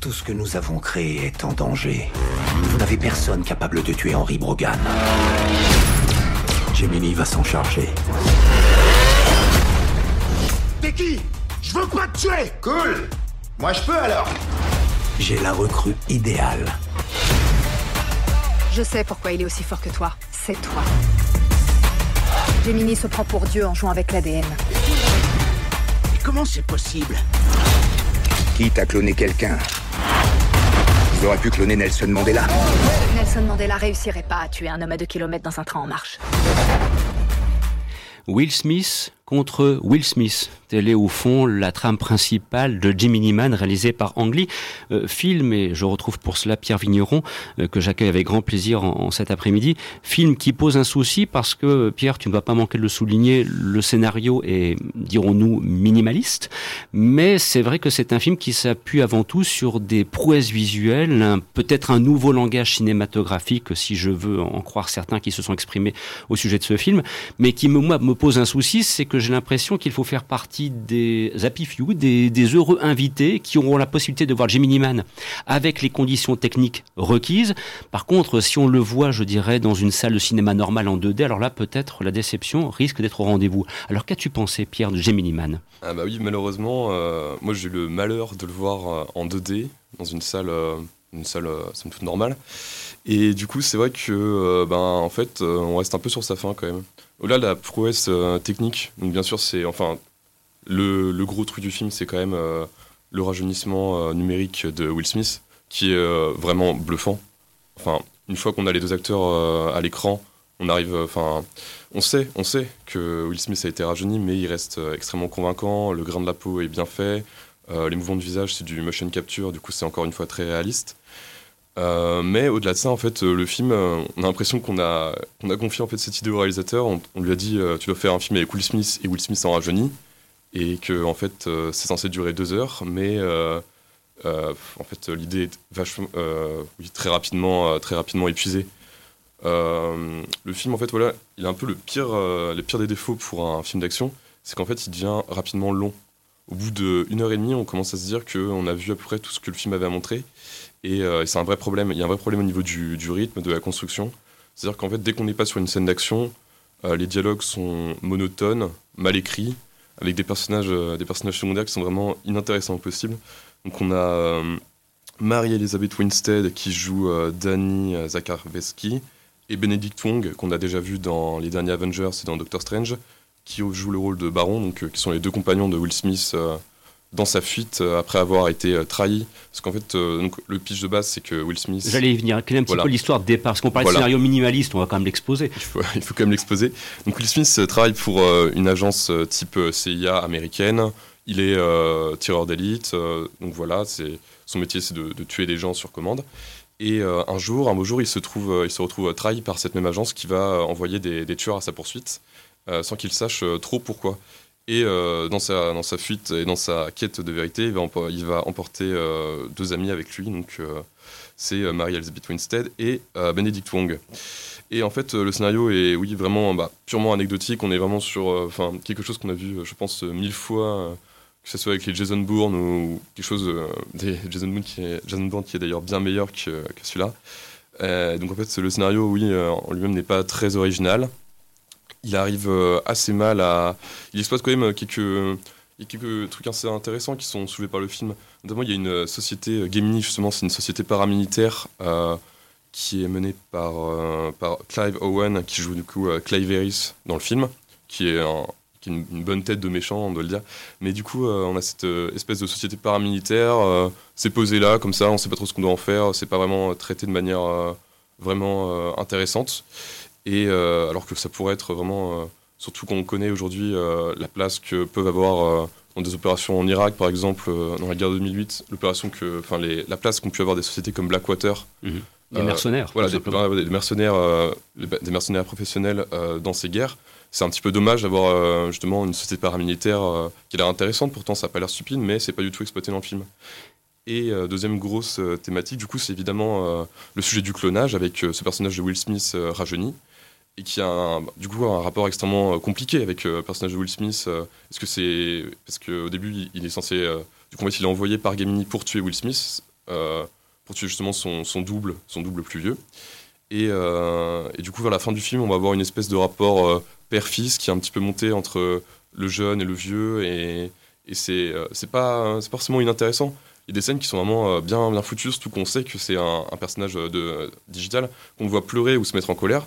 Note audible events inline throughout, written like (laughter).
Tout ce que nous avons créé est en danger. Vous n'avez personne capable de tuer Henry Brogan. Gemini va s'en charger. T'es qui? Je veux pas te tuer Cool Moi je peux alors J'ai la recrue idéale. Je sais pourquoi il est aussi fort que toi. C'est toi. Gemini se prend pour Dieu en jouant avec l'ADN. Mais comment c'est possible? Quitte à cloner quelqu'un, ils auraient pu cloner Nelson Mandela. Nelson Mandela réussirait pas à tuer un homme à deux kilomètres dans un train en marche. Will Smith contre Will Smith. Telle est au fond la trame principale de Jimmy Man réalisé par Ang. Euh, film, et je retrouve pour cela Pierre Vigneron, euh, que j'accueille avec grand plaisir en, cet après-midi. Film qui pose un souci parce que, Pierre, tu ne vas pas manquer de le souligner, le scénario est, dirons-nous, minimaliste. Mais c'est vrai que c'est un film qui s'appuie avant tout sur des prouesses visuelles, peut-être un nouveau langage cinématographique, si je veux en croire certains qui se sont exprimés au sujet de ce film, mais qui, moi, me pose un souci, c'est que j'ai l'impression qu'il faut faire partie des happy few, des, heureux invités qui auront la possibilité de voir Gemini Man avec les conditions techniques requises. Par contre, si on le voit, je dirais, dans une salle de cinéma normale en 2D, alors là, peut-être la déception risque d'être au rendez-vous. Alors qu'as-tu pensé, Pierre, de Gemini Man? Ah bah oui, malheureusement, euh, moi j'ai eu le malheur de le voir euh, en 2D dans une salle, euh, une salle somme toute normale. Et du coup, c'est vrai que, ben, en fait, on reste un peu sur sa fin quand même. Au-delà de la prouesse technique, donc bien sûr, c'est enfin le, gros truc du film, c'est quand même euh, le rajeunissement euh, numérique de Will Smith, qui est euh, vraiment bluffant. Enfin, une fois qu'on a les deux acteurs à l'écran, on arrive, enfin, on sait, on sait que Will Smith a été rajeuni, mais il reste extrêmement convaincant. Le grain de la peau est bien fait. Les mouvements de visage, c'est du motion capture, du coup, c'est encore une fois très réaliste. mais au-delà de ça, en fait, le film, on a l'impression qu'on a, a confié en fait cette idée au réalisateur. On, lui a dit, tu dois faire un film avec Will Smith et Will Smith en rajeuni et que en fait euh, c'est censé durer deux heures, mais euh, euh, en fait l'idée est vachement, oui, très rapidement, très rapidement épuisée. le film en fait voilà, il a un peu le pire, les pires des défauts pour un film d'action, c'est qu'en fait il devient rapidement long. Au bout d'une heure et demie, on commence à se dire qu'on a vu à peu près tout ce que le film avait à montrer. Et, c'est un vrai problème. Il y a un vrai problème au niveau du, rythme, de la construction. C'est-à-dire qu'en fait, dès qu'on n'est pas sur une scène d'action, les dialogues sont monotones, mal écrits, avec des personnages, euh, des personnages secondaires qui sont vraiment inintéressants au possible. Donc on a euh, Marie-Elisabeth Winstead qui joue euh, Danny Zakarveski et Benedict Wong qu'on a déjà vu dans les derniers Avengers et dans Doctor Strange qui joue le rôle de Baron, donc qui sont les deux compagnons de Will Smith dans sa fuite euh, après avoir été euh, trahi. Parce qu'en fait, euh, donc, le pitch de base, c'est que Will Smith. J'allais y venir. Quel est un petit peu l'histoire de départ Parce qu'on parlait de scénario minimaliste, on va quand même l'exposer. Il faut, il faut quand même l'exposer. Donc, Will Smith travaille pour une agence type CIA américaine. Il est tireur d'élite. donc voilà, c'est son métier, c'est de, tuer des gens sur commande. Et un jour, un beau jour, il se, trouve, il se retrouve trahi par cette même agence qui va envoyer des, des tueurs à sa poursuite, sans qu'il sache trop pourquoi. Et euh, dans, sa, fuite et dans sa quête de vérité, il va, emporter euh, deux amis avec lui. Donc, euh, c'est Marie-Elizabeth Winstead et Benedict Wong. Et en fait, le scénario est, oui, vraiment bah, purement anecdotique. On est vraiment sur enfin quelque chose qu'on a vu, je pense, mille fois, que ce soit avec les Jason Bourne ou quelque chose (laughs) des Jason Bourne qui est, Jason Bourne qui est d'ailleurs bien meilleur que, que celui-là. donc en fait, le scénario, oui, en lui-même n'est pas très original il arrive euh, assez mal à. Il exploite quand même euh, quelques, quelques trucs assez intéressants qui sont soulevés par le film. Notamment, il y a une société, euh, Gemini justement, c'est une société paramilitaire qui est menée par, par Clive Owen, qui joue du coup Clive Harris dans le film, qui est, une, bonne tête de méchant, on doit le dire. Mais du coup, on a cette espèce de société paramilitaire, c'est posé là, comme ça, on sait pas trop ce qu'on doit en faire, c'est pas vraiment traité de manière vraiment intéressante. Et euh, alors que ça pourrait être vraiment, euh, surtout quand on connaît aujourd'hui euh, la place que peuvent avoir dans des opérations en Irak, par exemple, dans la guerre de 2008, l'opération que, enfin, la place qu'ont pu avoir des sociétés comme Blackwater. Mhm. Les mercenaires. voilà, des, mercenaires, des mercenaires professionnels dans ces guerres. C'est un petit peu dommage d'avoir justement une société paramilitaire qui a l'air intéressante, pourtant ça n'a pas l'air stupide, mais c'est pas du tout exploité dans le film. Et deuxième grosse thématique, du coup, c'est évidemment le sujet du clonage avec ce personnage de Will Smith rajeuni et qui a du coup un rapport extrêmement euh, compliqué avec euh, le personnage de Will Smith. Euh, est-ce que c'est parce qu'au début il est censé du coup il est envoyé par Gemini pour tuer Will Smith. pour tuer justement son, double, son double plus vieux. Et, du coup, vers la fin du film, on va avoir une espèce de rapport père-fils qui est un petit peu monté entre le jeune et le vieux. Et, et c'est c'est pas, forcément inintéressant. Il y a des scènes qui sont vraiment bien, bien foutues, surtout qu'on sait que c'est un, un, personnage de, digital, qu'on voit pleurer ou se mettre en colère.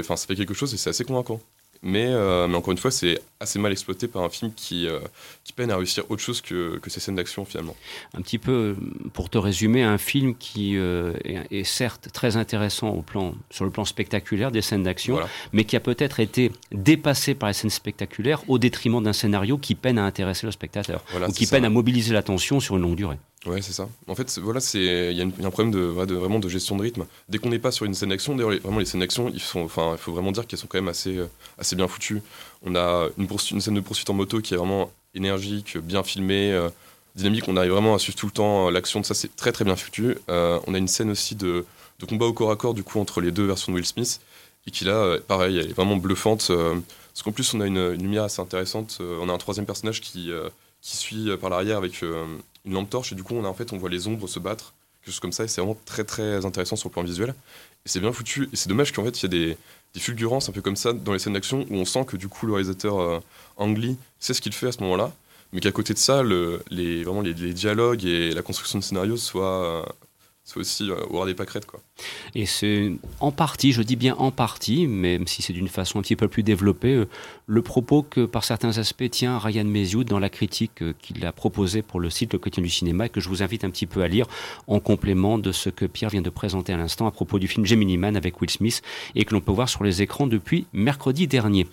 Enfin, ça fait quelque chose et c'est assez convaincant. Euh, mais, encore une fois, c'est assez mal exploité par un film qui, euh, qui peine à réussir autre chose que, que ces scènes d'action finalement. Un petit peu, pour te résumer, un film qui euh, est, certes très intéressant au plan, sur le plan spectaculaire des scènes d'action, mais qui a peut-être été dépassé par les scènes spectaculaires au détriment d'un scénario qui peine à intéresser le spectateur, ou qui peine à mobiliser l'attention sur une longue durée. Ouais, c'est ça. En fait, voilà, c'est il y, a un problème de, vraiment de gestion de rythme. Dès qu'on n'est pas sur une scène d'action, d'ailleurs, vraiment les scènes d'action, il faut vraiment dire qu'elles sont quand même assez, euh, assez bien foutues. On a une, scène de poursuite en moto qui est vraiment énergique, bien filmée, euh, dynamique. On arrive vraiment à suivre tout le temps euh, l'action de ça, c'est très très bien foutu. on a une scène aussi de, combat au corps à corps du coup entre les deux versions de Will Smith et qui là, pareil, elle est vraiment bluffante. parce qu'en plus, on a une, une, lumière assez intéressante. on a un troisième personnage qui qui suit par l'arrière avec une lampe torche et du coup on a en fait on voit les ombres se battre quelque chose comme ça et c'est vraiment très très intéressant sur le plan visuel. Et c'est bien foutu et c'est dommage qu'en fait il y a des, des, fulgurances un peu comme ça dans les scènes d'action où on sent que du coup le réalisateur euh, Ang Lee sait ce qu'il fait à ce moment-là mais qu'à côté de ça le, les, vraiment les, les, dialogues et la construction de scénario soient, c'est aussi euh, au des pâquerettes. Et c'est en partie, je dis bien en partie, même si c'est d'une façon un petit peu plus développée, euh, le propos que par certains aspects tient Ryan Mezioud dans la critique euh, qu'il a proposée pour le site Le Quotidien du Cinéma et que je vous invite un petit peu à lire en complément de ce que Pierre vient de présenter à l'instant à propos du film Gemini Man avec Will Smith et que l'on peut voir sur les écrans depuis mercredi dernier.